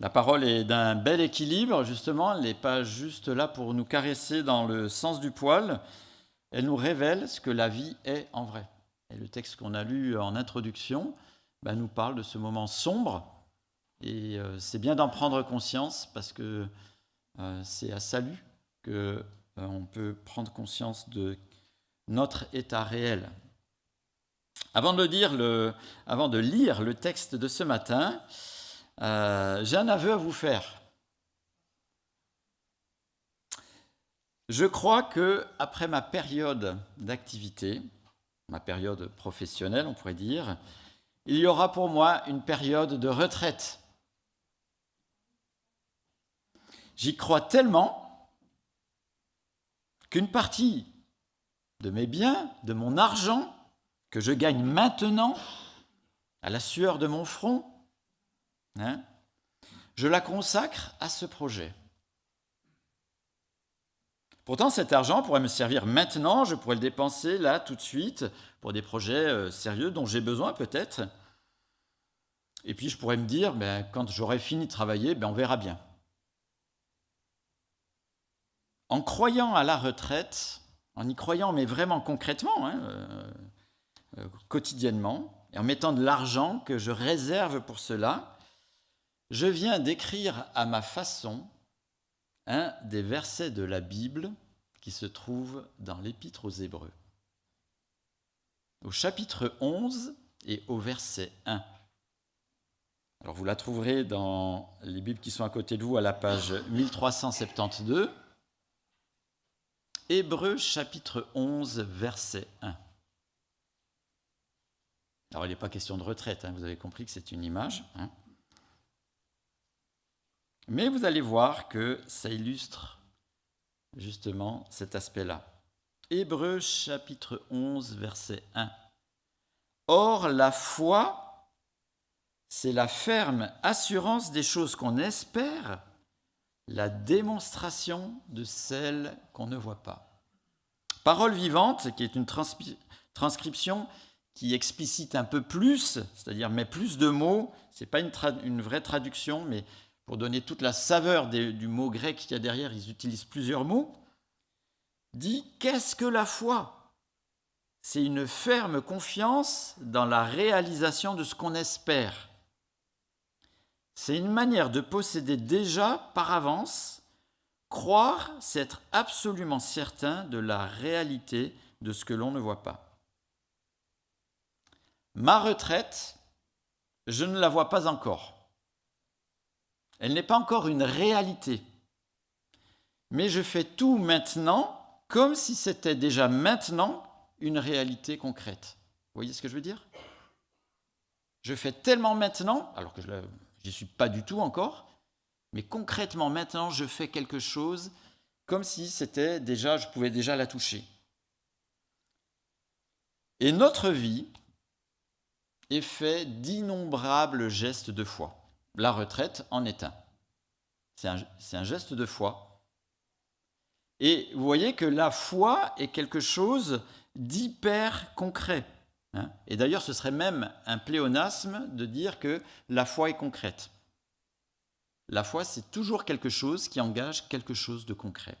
La parole est d'un bel équilibre, justement. Elle n'est pas juste là pour nous caresser dans le sens du poil. Elle nous révèle ce que la vie est en vrai. Et le texte qu'on a lu en introduction ben, nous parle de ce moment sombre. Et euh, c'est bien d'en prendre conscience parce que euh, c'est à salut qu'on euh, peut prendre conscience de notre état réel. Avant de lire le texte de ce matin, j'ai un aveu à vous faire. Je crois que après ma période d'activité, ma période professionnelle, on pourrait dire, il y aura pour moi une période de retraite. J'y crois tellement qu'une partie de mes biens, de mon argent, que je gagne maintenant, à la sueur de mon front, hein, je la consacre à ce projet. Pourtant, cet argent pourrait me servir maintenant, je pourrais le dépenser là, tout de suite, pour des projets euh, sérieux dont j'ai besoin peut-être. Et puis je pourrais me dire, ben, quand j'aurai fini de travailler, ben, on verra bien. En croyant à la retraite, en y croyant, mais vraiment concrètement, hein, euh, euh, quotidiennement, et en mettant de l'argent que je réserve pour cela, je viens d'écrire à ma façon un des versets de la Bible qui se trouve dans l'Épître aux Hébreux. Au chapitre 11 et au verset 1. Alors vous la trouverez dans les Bibles qui sont à côté de vous à la page 1372. Hébreux chapitre 11, verset 1. Alors il n'est pas question de retraite, hein, vous avez compris que c'est une image. Hein. Mais vous allez voir que ça illustre justement cet aspect-là. Hébreux chapitre 11, verset 1. Or, la foi, c'est la ferme assurance des choses qu'on espère, la démonstration de celles qu'on ne voit pas. Parole vivante, qui est une transcription qui explicite un peu plus, c'est-à-dire met plus de mots, ce n'est pas une, une vraie traduction, mais pour donner toute la saveur du mot grec qu'il y a derrière, ils utilisent plusieurs mots, dit Qu'est-ce que la foi? C'est une ferme confiance dans la réalisation de ce qu'on espère. C'est une manière de posséder déjà par avance, croire, c'est être absolument certain de la réalité de ce que l'on ne voit pas. Ma retraite, je ne la vois pas encore. Elle n'est pas encore une réalité. Mais je fais tout maintenant comme si c'était déjà maintenant une réalité concrète. Vous voyez ce que je veux dire? Je fais tellement maintenant, alors que je n'y suis pas du tout encore, mais concrètement maintenant, je fais quelque chose comme si c'était déjà, je pouvais déjà la toucher. Et notre vie est faite d'innombrables gestes de foi la retraite en est un. C'est un, geste de foi. Et vous voyez que la foi est quelque chose d'hyper concret. Hein. Et d'ailleurs, ce serait même un pléonasme de dire que la foi est concrète. La foi, c'est toujours quelque chose qui engage quelque chose de concret.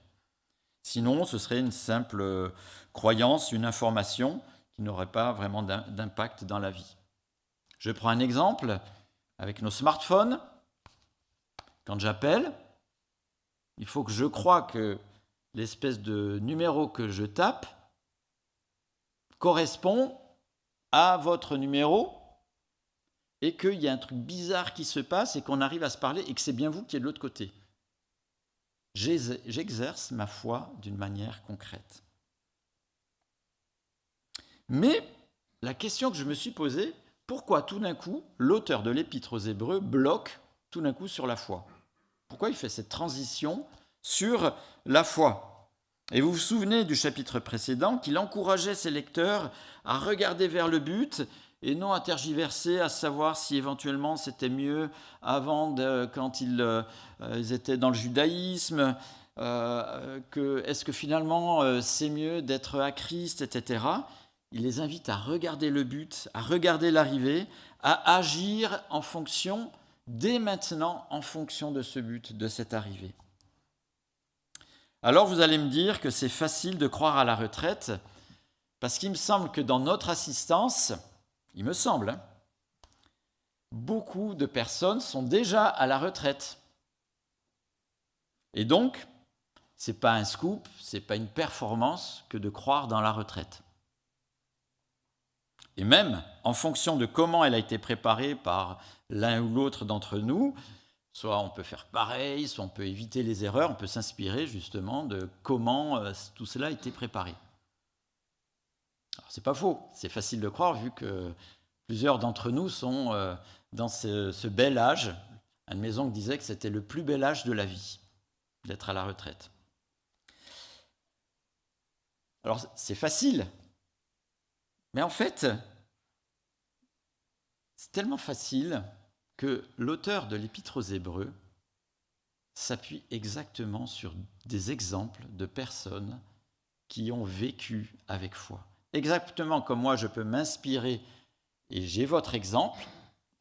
Sinon, ce serait une simple croyance, une information qui n'aurait pas vraiment d'impact dans la vie. Je prends un exemple avec nos smartphones, quand j'appelle, il faut que je croie que l'espèce de numéro que je tape correspond à votre numéro et qu'il y a un truc bizarre qui se passe et qu'on arrive à se parler et que c'est bien vous qui êtes de l'autre côté. J'exerce ma foi d'une manière concrète. Mais la question que je me suis posée, pourquoi tout d'un coup l'auteur de l'épître aux Hébreux bloque tout d'un coup sur la foi? Pourquoi il fait cette transition sur la foi? Et vous vous souvenez du chapitre précédent qu'il encourageait ses lecteurs à regarder vers le but et non à tergiverser, à savoir si éventuellement c'était mieux avant, quand ils, euh, étaient dans le judaïsme, euh, que est-ce que finalement euh, c'est mieux d'être à Christ, etc il les invite à regarder le but, à regarder l'arrivée, à agir en fonction dès maintenant en fonction de ce but, de cette arrivée. Alors vous allez me dire que c'est facile de croire à la retraite, parce qu'il me semble que dans notre assistance, il me semble, hein, beaucoup de personnes sont déjà à la retraite. Et donc, ce n'est pas un scoop, ce n'est pas une performance que de croire dans la retraite. Et même en fonction de comment elle a été préparée par l'un ou l'autre d'entre nous, soit on peut faire pareil, soit on peut éviter les erreurs, on peut s'inspirer justement de comment euh, tout cela a été préparé. Alors c'est pas faux, c'est facile de croire vu que plusieurs d'entre nous sont euh, dans ce, bel âge. Anne Maison disait que c'était le plus bel âge de la vie, d'être à la retraite. Alors c'est facile, mais en fait, c'est tellement facile que l'auteur de l'Épître aux Hébreux s'appuie exactement sur des exemples de personnes qui ont vécu avec foi. Exactement comme moi, je peux m'inspirer, et j'ai votre exemple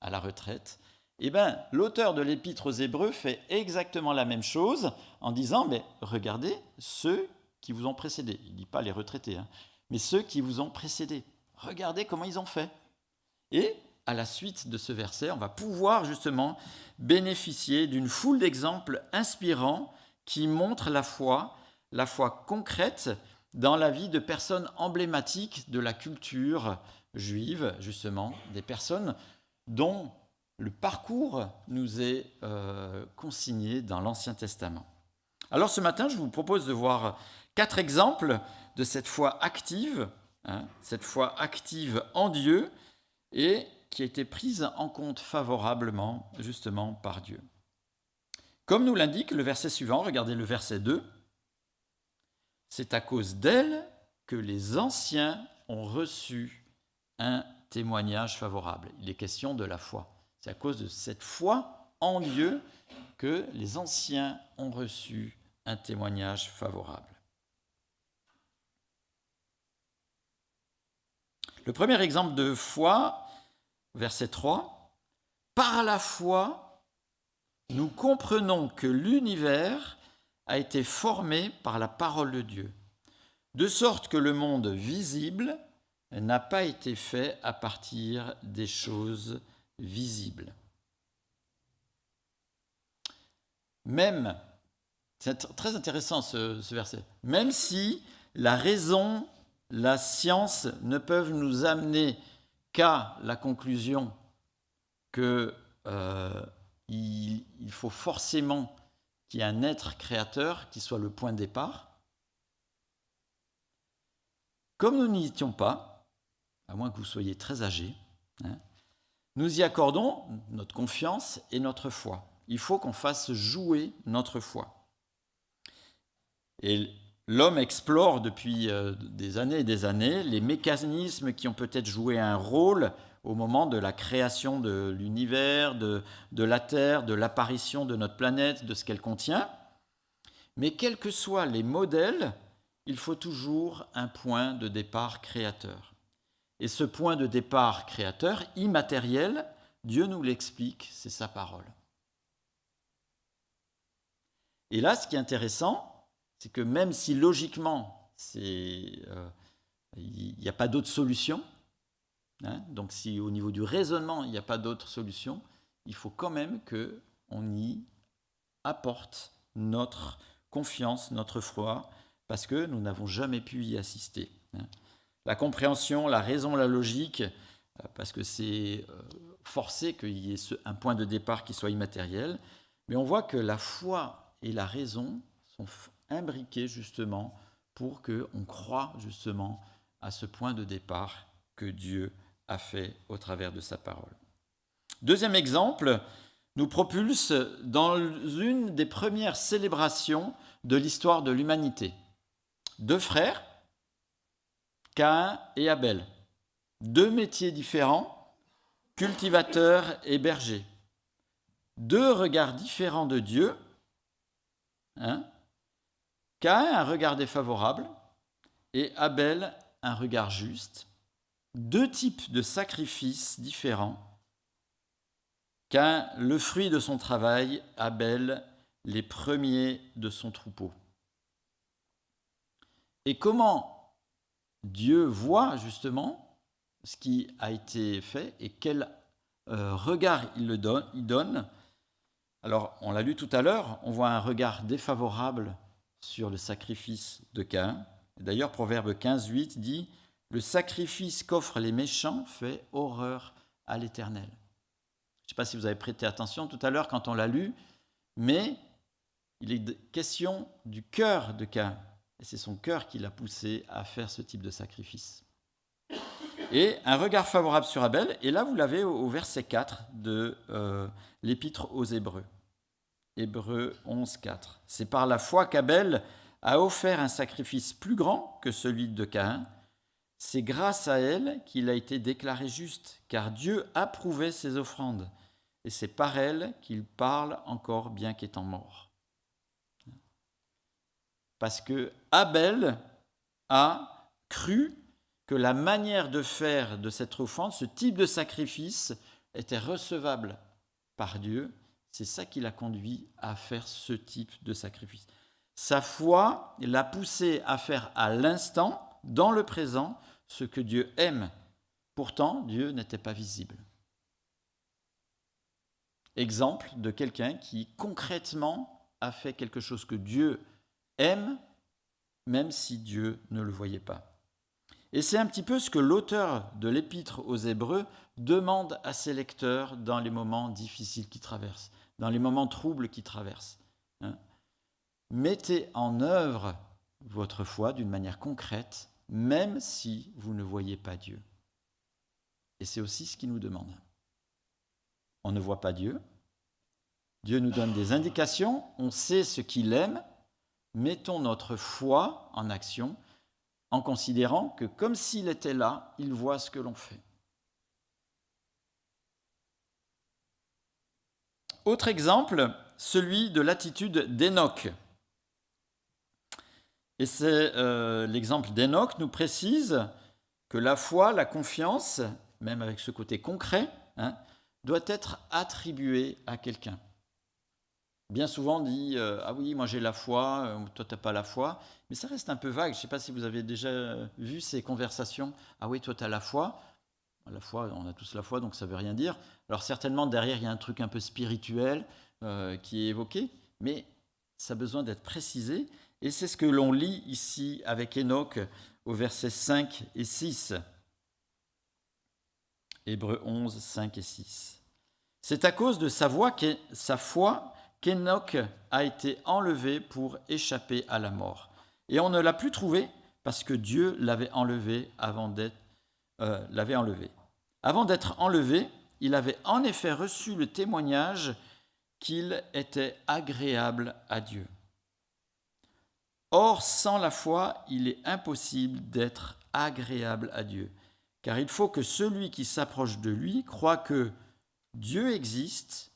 à la retraite, eh bien, l'auteur de l'Épître aux Hébreux fait exactement la même chose en disant, mais regardez ceux qui vous ont précédé. Il ne dit pas les retraités, hein, mais ceux qui vous ont précédé. Regardez comment ils ont fait. Et à la suite de ce verset, on va pouvoir justement bénéficier d'une foule d'exemples inspirants qui montrent la foi, la foi concrète dans la vie de personnes emblématiques de la culture juive, justement, des personnes dont le parcours nous est euh, consigné dans l'Ancien Testament. Alors ce matin, je vous propose de voir quatre exemples de cette foi active, hein, cette foi active en Dieu, et qui a été prise en compte favorablement justement par Dieu. Comme nous l'indique le verset suivant, regardez le verset 2, c'est à cause d'elle que les anciens ont reçu un témoignage favorable. Il est question de la foi. C'est à cause de cette foi en Dieu que les anciens ont reçu un témoignage favorable. Le premier exemple de foi verset 3, Par la foi, nous comprenons que l'univers a été formé par la parole de Dieu, de sorte que le monde visible n'a pas été fait à partir des choses visibles. Même, c'est très intéressant ce, ce, verset, même si la raison, la science ne peuvent nous amener qu'à la conclusion qu'il euh, faut forcément qu'il y ait un être créateur qui soit le point de départ. Comme nous n'y étions pas, à moins que vous soyez très âgé, hein, nous y accordons notre confiance et notre foi. Il faut qu'on fasse jouer notre foi. L'homme explore depuis euh, des années et des années les mécanismes qui ont peut-être joué un rôle au moment de la création de l'univers, de, la Terre, de l'apparition de notre planète, de ce qu'elle contient. Mais quels que soient les modèles, il faut toujours un point de départ créateur. Et ce point de départ créateur, immatériel, Dieu nous l'explique, c'est sa parole. Et là, ce qui est intéressant, c'est que même si logiquement, euh, il n'y a pas d'autre solution, hein, donc si au niveau du raisonnement, il n'y a pas d'autre solution, il faut quand même qu'on y apporte notre confiance, notre foi, parce que nous n'avons jamais pu y assister. Hein. La compréhension, la raison, la logique, euh, parce que c'est euh, forcé qu'il y ait un point de départ qui soit immatériel, mais on voit que la foi et la raison sont imbriqué justement pour qu'on croit justement à ce point de départ que Dieu a fait au travers de sa parole. Deuxième exemple, nous propulse dans une des premières célébrations de l'histoire de l'humanité. Deux frères, Caïn et Abel, deux métiers différents, cultivateurs et bergers, deux regards différents de Dieu, hein, Caïn un regard défavorable et Abel un regard juste, deux types de sacrifices différents qu'un le fruit de son travail, Abel, les premiers de son troupeau. Et comment Dieu voit justement ce qui a été fait et quel euh, regard il, le il donne. Alors, on l'a lu tout à l'heure, on voit un regard défavorable sur le sacrifice de Caïn. D'ailleurs, Proverbe 15, 8 dit Le sacrifice qu'offrent les méchants fait horreur à l'Éternel. Je ne sais pas si vous avez prêté attention tout à l'heure quand on l'a lu, mais il est question du cœur de Caïn. Et c'est son cœur qui l'a poussé à faire ce type de sacrifice. Et un regard favorable sur Abel, et là vous l'avez au, verset 4 de euh, l'épître aux Hébreux. Hébreux 11, 4. C'est par la foi qu'Abel a offert un sacrifice plus grand que celui de Caïn. C'est grâce à elle qu'il a été déclaré juste, car Dieu approuvait ses offrandes, et c'est par elle qu'il parle encore bien qu'étant mort. Parce que Abel a cru que la manière de faire de cette offrande, ce type de sacrifice, était recevable par Dieu. C'est ça qui l'a conduit à faire ce type de sacrifice. Sa foi l'a poussé à faire à l'instant, dans le présent, ce que Dieu aime. Pourtant, Dieu n'était pas visible. Exemple de quelqu'un qui concrètement a fait quelque chose que Dieu aime même si Dieu ne le voyait pas. Et c'est un petit peu ce que l'auteur de l'épître aux Hébreux demande à ses lecteurs dans les moments difficiles qu'ils traversent, dans les moments troubles qu'ils traversent. Hein. Mettez en œuvre votre foi d'une manière concrète, même si vous ne voyez pas Dieu. Et c'est aussi ce qu'il nous demande. On ne voit pas Dieu. Dieu nous donne des indications, on sait ce qu'il aime, mettons notre foi en action en considérant que comme s'il était là, il voit ce que l'on fait. Autre exemple, celui de l'attitude d'Enoch. Et c'est euh, l'exemple d'Enoch nous précise que la foi, la confiance, même avec ce côté concret, hein, doit être attribuée à quelqu'un bien souvent dit euh, Ah oui, moi j'ai la foi, euh, toi tu n'as pas la foi. Mais ça reste un peu vague. Je ne sais pas si vous avez déjà vu ces conversations. Ah oui, toi tu as la foi. La foi, on a tous la foi, donc ça ne veut rien dire. Alors certainement, derrière, il y a un truc un peu spirituel qui est évoqué, mais ça a besoin d'être précisé. Et c'est ce que l'on lit ici avec Enoch au verset 5 et 6. Hébreu 11, 5 et 6. C'est à cause de sa, voix sa foi qu'Enoch a été enlevé pour échapper à la mort. Et on ne l'a plus trouvé parce que Dieu l'avait enlevé avant d'être euh, l'avait enlevé. Avant d'être enlevé, il avait en effet reçu le témoignage qu'il était agréable à Dieu. Or, sans la foi, il est impossible d'être agréable à Dieu, car il faut que celui qui s'approche de lui croit que Dieu existe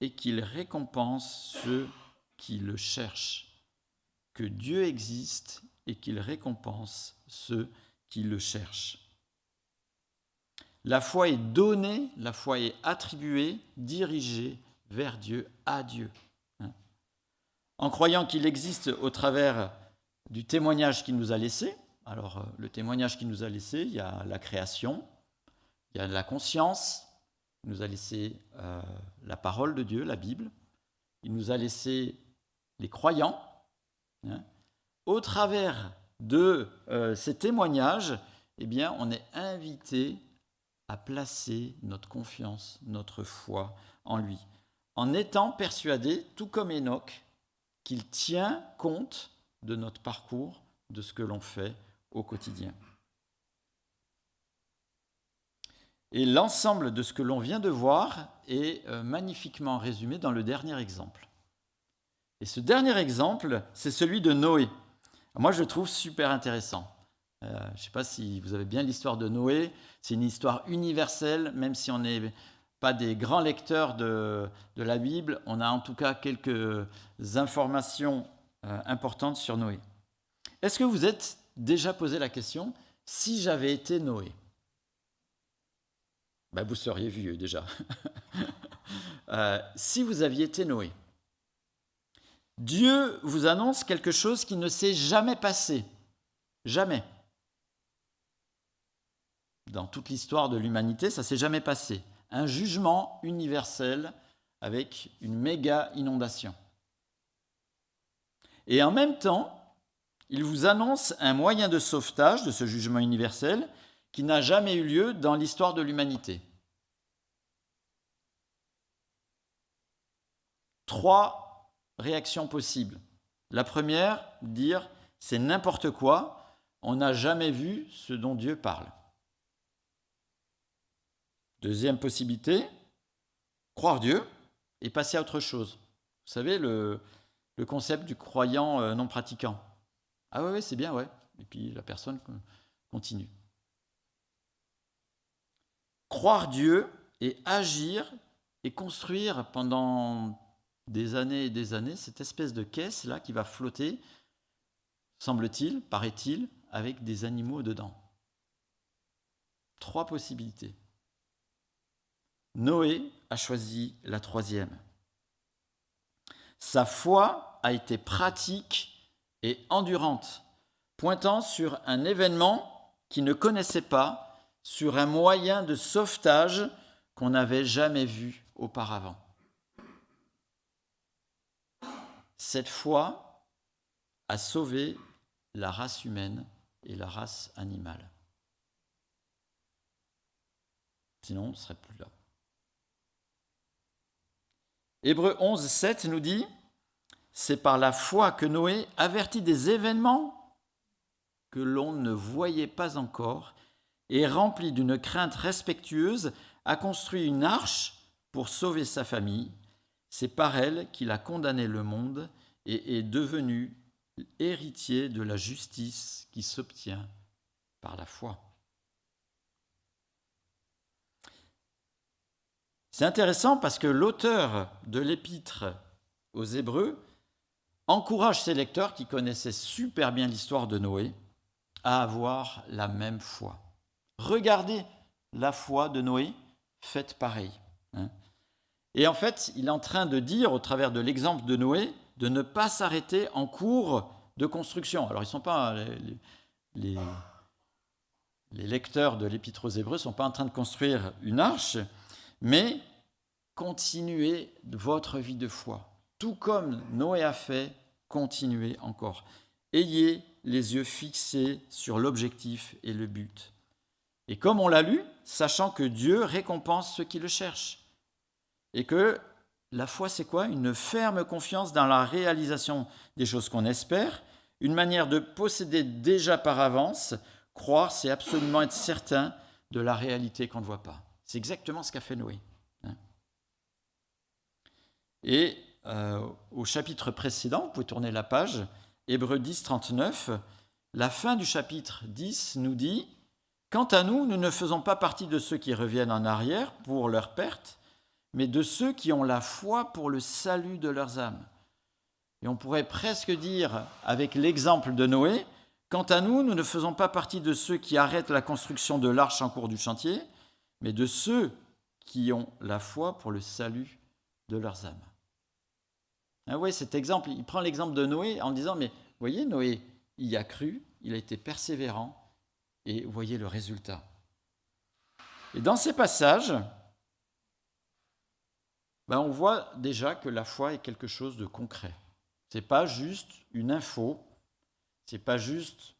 et qu'il récompense ceux qui le cherchent. Que Dieu existe et qu'il récompense ceux qui le cherchent. La foi est donnée, la foi est attribuée, dirigée vers Dieu, à Dieu. Hein. En croyant qu'il existe au travers du témoignage qu'il nous a laissé, alors euh, le témoignage qu'il nous a laissé, il y a la création, il y a la conscience, il nous a laissé euh, la parole de Dieu, la Bible. Il nous a laissé les croyants. Hein. Au travers de euh, ces témoignages, eh bien, on est invité à placer notre confiance, notre foi en lui, en étant persuadé, tout comme Enoch, qu'il tient compte de notre parcours, de ce que l'on fait au quotidien. Et l'ensemble de ce que l'on vient de voir est euh, magnifiquement résumé dans le dernier exemple. Et ce dernier exemple, c'est celui de Noé. Moi, je le trouve super intéressant. Euh, je ne sais pas si vous avez bien l'histoire de Noé. C'est une histoire universelle, même si on n'est pas des grands lecteurs de, la Bible, on a en tout cas quelques informations euh, importantes sur Noé. Est-ce que vous êtes déjà posé la question, si j'avais été Noé? Ben, vous seriez vieux déjà. euh, si vous aviez été Noé. Dieu vous annonce quelque chose qui ne s'est jamais passé. Jamais. Dans toute l'histoire de l'humanité, ça s'est jamais passé. Un jugement universel avec une méga inondation. Et en même temps, il vous annonce un moyen de sauvetage de ce jugement universel qui n'a jamais eu lieu dans l'histoire de l'humanité. Trois réactions possibles. La première, dire c'est n'importe quoi, on n'a jamais vu ce dont Dieu parle. Deuxième possibilité, croire Dieu et passer à autre chose. Vous savez, le, concept du croyant euh, non pratiquant. Ah ouais, c'est bien, ouais. Et puis la personne continue. Croire Dieu et agir et construire pendant des années et des années cette espèce de caisse là qui va flotter, semble-t-il, paraît-il, avec des animaux dedans. Trois possibilités. Noé a choisi la troisième. Sa foi a été pratique et endurante, pointant sur un événement qu'il ne connaissait pas, sur un moyen de sauvetage qu'on n'avait jamais vu auparavant. Cette foi a sauvé la race humaine et la race animale. Sinon, on ne serait plus là. Hébreu 11, 7 nous dit, c'est par la foi que Noé avertit des événements que l'on ne voyait pas encore et rempli d'une crainte respectueuse, a construit une arche pour sauver sa famille. C'est par elle qu'il a condamné le monde et est devenu héritier de la justice qui s'obtient par la foi. C'est intéressant parce que l'auteur de l'épître aux Hébreux encourage ses lecteurs qui connaissaient super bien l'histoire de Noé à avoir la même foi. Regardez la foi de Noé faite pareil. Hein. Et en fait, il est en train de dire, au travers de l'exemple de Noé, de ne pas s'arrêter en cours de construction. Alors, ils sont pas les, les lecteurs de l'Épître aux Hébreux ne sont pas en train de construire une arche, mais continuez votre vie de foi. Tout comme Noé a fait, continuez encore. Ayez les yeux fixés sur l'objectif et le but. Et comme on l'a lu, sachant que Dieu récompense ceux qui le cherchent. Et que la foi, c'est quoi? Une ferme confiance dans la réalisation des choses qu'on espère, une manière de posséder déjà par avance. Croire, c'est absolument être certain de la réalité qu'on ne voit pas. C'est exactement ce qu'a fait Noé. Hein. Et euh, au chapitre précédent, vous pouvez tourner la page, Hébreu 10, 39, la fin du chapitre 10 nous dit Quant à nous, nous ne faisons pas partie de ceux qui reviennent en arrière pour leur perte, mais de ceux qui ont la foi pour le salut de leurs âmes. Et on pourrait presque dire, avec l'exemple de Noé, Quant à nous, nous ne faisons pas partie de ceux qui arrêtent la construction de l'arche en cours du chantier, mais de ceux qui ont la foi pour le salut de leurs âmes. Ah oui, cet exemple, il prend l'exemple de Noé en disant, mais voyez, Noé, il y a cru, il a été persévérant, et voyez le résultat. Et dans ces passages, ben on voit déjà que la foi est quelque chose de concret. Ce n'est pas juste une info, ce n'est pas juste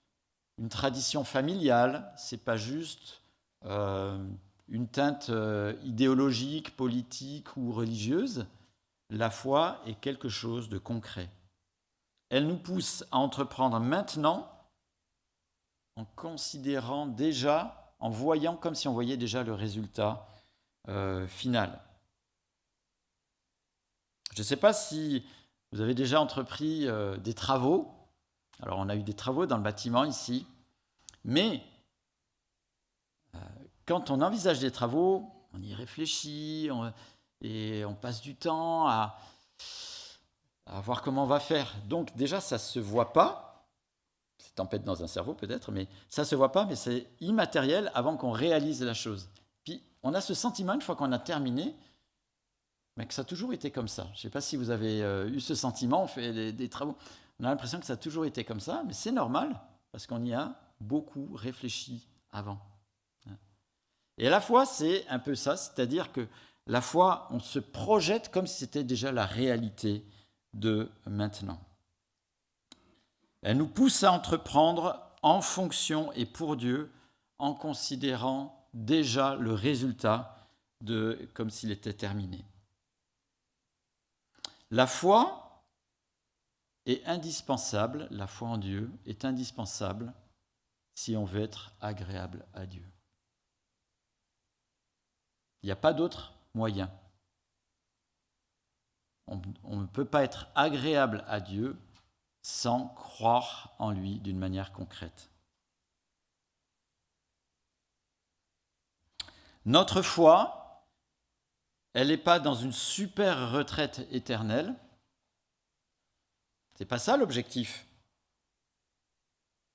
une tradition familiale, ce n'est pas juste euh, une teinte euh, idéologique, politique ou religieuse. La foi est quelque chose de concret. Elle nous pousse à entreprendre maintenant en considérant déjà, en voyant comme si on voyait déjà le résultat euh, final. Je ne sais pas si vous avez déjà entrepris euh, des travaux. Alors on a eu des travaux dans le bâtiment ici, mais quand on envisage des travaux, on y réfléchit et on passe du temps à, voir comment on va faire. Donc déjà, ça ne se voit pas, c'est tempête dans un cerveau peut-être, mais ça ne se voit pas, mais c'est immatériel avant qu'on réalise la chose. Puis on a ce sentiment, une fois qu'on a terminé, mais que ça a toujours été comme ça. Je ne sais pas si vous avez euh, eu ce sentiment, on fait des, travaux, on a l'impression que ça a toujours été comme ça, mais c'est normal, parce qu'on y a beaucoup réfléchi avant. Et la fois, c'est un peu ça, c'est-à-dire que la foi, on se projette comme si c'était déjà la réalité de maintenant. Elle nous pousse à entreprendre en fonction et pour Dieu, en considérant déjà le résultat de comme s'il était terminé. La foi est indispensable, la foi en Dieu est indispensable si on veut être agréable à Dieu. Il n'y a pas d'autre moyen. On, ne peut pas être agréable à Dieu sans croire en lui d'une manière concrète. Notre foi, elle n'est pas dans une super retraite éternelle. C'est pas ça l'objectif.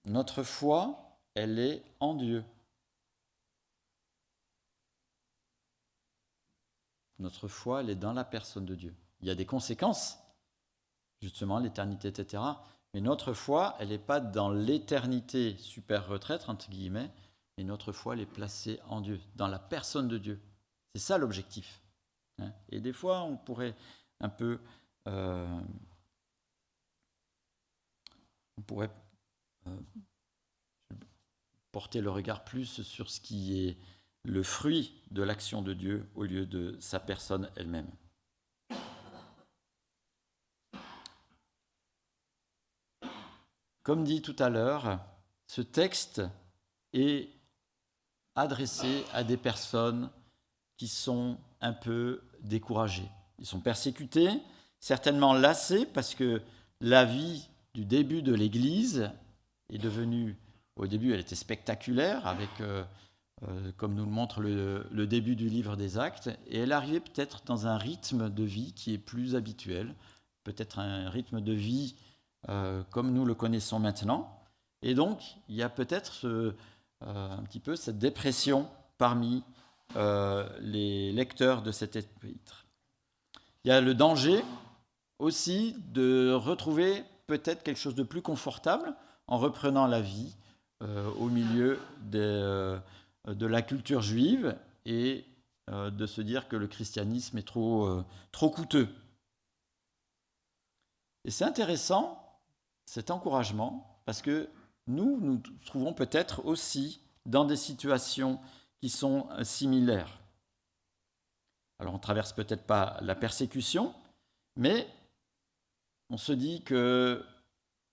Notre foi, elle est en Dieu. Notre foi, elle est dans la personne de Dieu. Il y a des conséquences, justement, l'éternité, etc. Mais notre foi, elle n'est pas dans l'éternité super retraite, entre guillemets, mais notre foi, elle est placée en Dieu, dans la personne de Dieu. C'est ça l'objectif. Hein. Et des fois, on pourrait un peu... Euh, on pourrait euh, porter le regard plus sur ce qui est le fruit de l'action de Dieu au lieu de sa personne elle-même. Comme dit tout à l'heure, ce texte est adressé à des personnes qui sont un peu découragées. Ils sont persécutés, certainement lassés parce que la vie du début de l'Église est devenue, au début elle était spectaculaire avec... Euh, euh, comme nous le montre le, début du livre des actes, et elle arrivait peut-être dans un rythme de vie qui est plus habituel, peut-être un rythme de vie euh, comme nous le connaissons maintenant. Et donc, il y a peut-être euh, un petit peu cette dépression parmi les lecteurs de cet épître. Il y a le danger aussi de retrouver peut-être quelque chose de plus confortable en reprenant la vie au milieu des de la culture juive et euh, de se dire que le christianisme est trop, euh, trop coûteux. Et c'est intéressant, cet encouragement, parce que nous nous trouvons peut-être aussi dans des situations qui sont similaires. Alors on traverse peut-être pas la persécution, mais on se dit que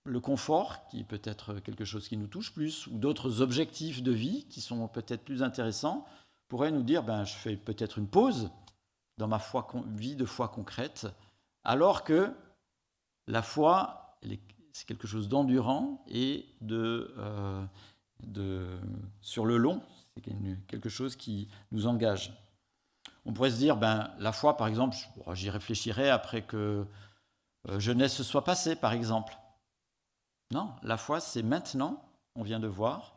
le confort, qui peut être quelque chose qui nous touche plus, ou d'autres objectifs de vie qui sont peut-être plus intéressants, pourraient nous dire, ben, je fais peut-être une pause dans ma vie de foi concrète, alors que la foi, c'est quelque chose d'endurant et de, euh, sur le long, c'est quelque chose qui nous engage. On pourrait se dire, ben, la foi, par exemple, j'y réfléchirai après que euh, jeunesse se soit passée, par exemple. Non, la foi, c'est maintenant, on vient de voir,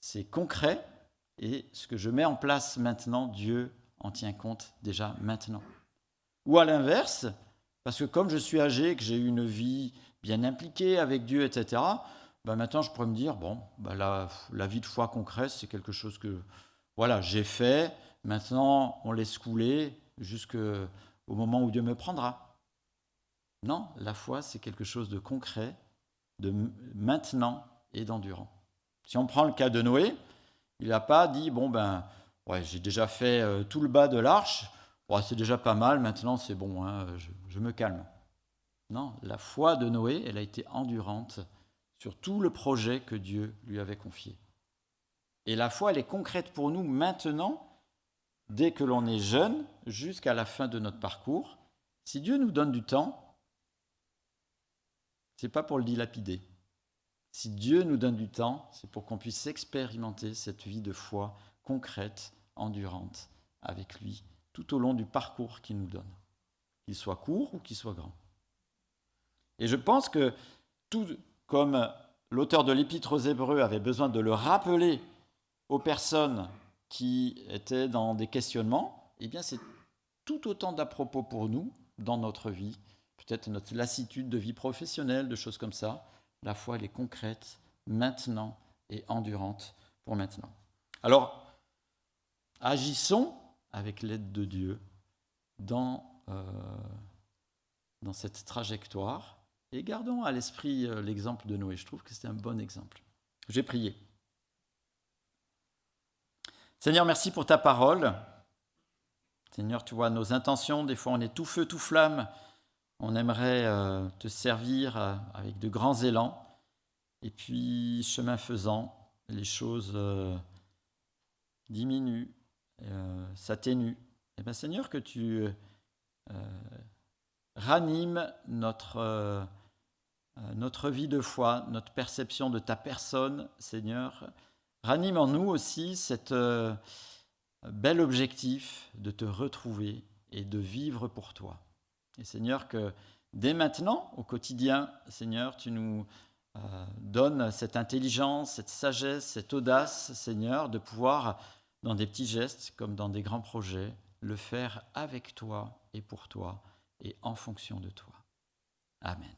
c'est concret, et ce que je mets en place maintenant, Dieu en tient compte déjà maintenant. Ou à l'inverse, parce que comme je suis âgé, que j'ai eu une vie bien impliquée avec Dieu, etc., ben maintenant je pourrais me dire, bon, ben la, la vie de foi concrète, c'est quelque chose que, voilà, j'ai fait, maintenant on laisse couler jusqu'au moment où Dieu me prendra. Non, la foi, c'est quelque chose de concret de maintenant et d'endurant. Si on prend le cas de Noé, il n'a pas dit bon ben ouais j'ai déjà fait euh, tout le bas de l'arche, c'est déjà pas mal, maintenant c'est bon, hein, je, me calme. Non, la foi de Noé, elle a été endurante sur tout le projet que Dieu lui avait confié. Et la foi, elle est concrète pour nous maintenant, dès que l'on est jeune, jusqu'à la fin de notre parcours. Si Dieu nous donne du temps, n'est pas pour le dilapider. Si Dieu nous donne du temps, c'est pour qu'on puisse expérimenter cette vie de foi concrète, endurante, avec lui, tout au long du parcours qu'il nous donne, qu'il soit court ou qu'il soit grand. Et je pense que tout comme l'auteur de l'Épître aux Hébreux avait besoin de le rappeler aux personnes qui étaient dans des questionnements, eh bien c'est tout autant d'à propos pour nous dans notre vie, peut-être notre lassitude de vie professionnelle, de choses comme ça. La foi, elle est concrète, maintenant et endurante pour maintenant. Alors, agissons avec l'aide de Dieu dans, euh, dans cette trajectoire et gardons à l'esprit euh, l'exemple de Noé. Je trouve que c'est un bon exemple. J'ai prié. Seigneur, merci pour ta parole. Seigneur, tu vois nos intentions, des fois on est tout feu, tout flamme, on aimerait euh, te servir euh, avec de grands élans, et puis chemin faisant, les choses euh, diminuent, s'atténuent. Et eh bien Seigneur, que tu ranimes notre, notre vie de foi, notre perception de ta personne, Seigneur. Ranime en nous aussi cette bel objectif de te retrouver et de vivre pour toi. Et Seigneur, que dès maintenant, au quotidien, Seigneur, tu nous euh, donnes cette intelligence, cette sagesse, cette audace, Seigneur, de pouvoir, dans des petits gestes comme dans des grands projets, le faire avec toi et pour toi et en fonction de toi. Amen.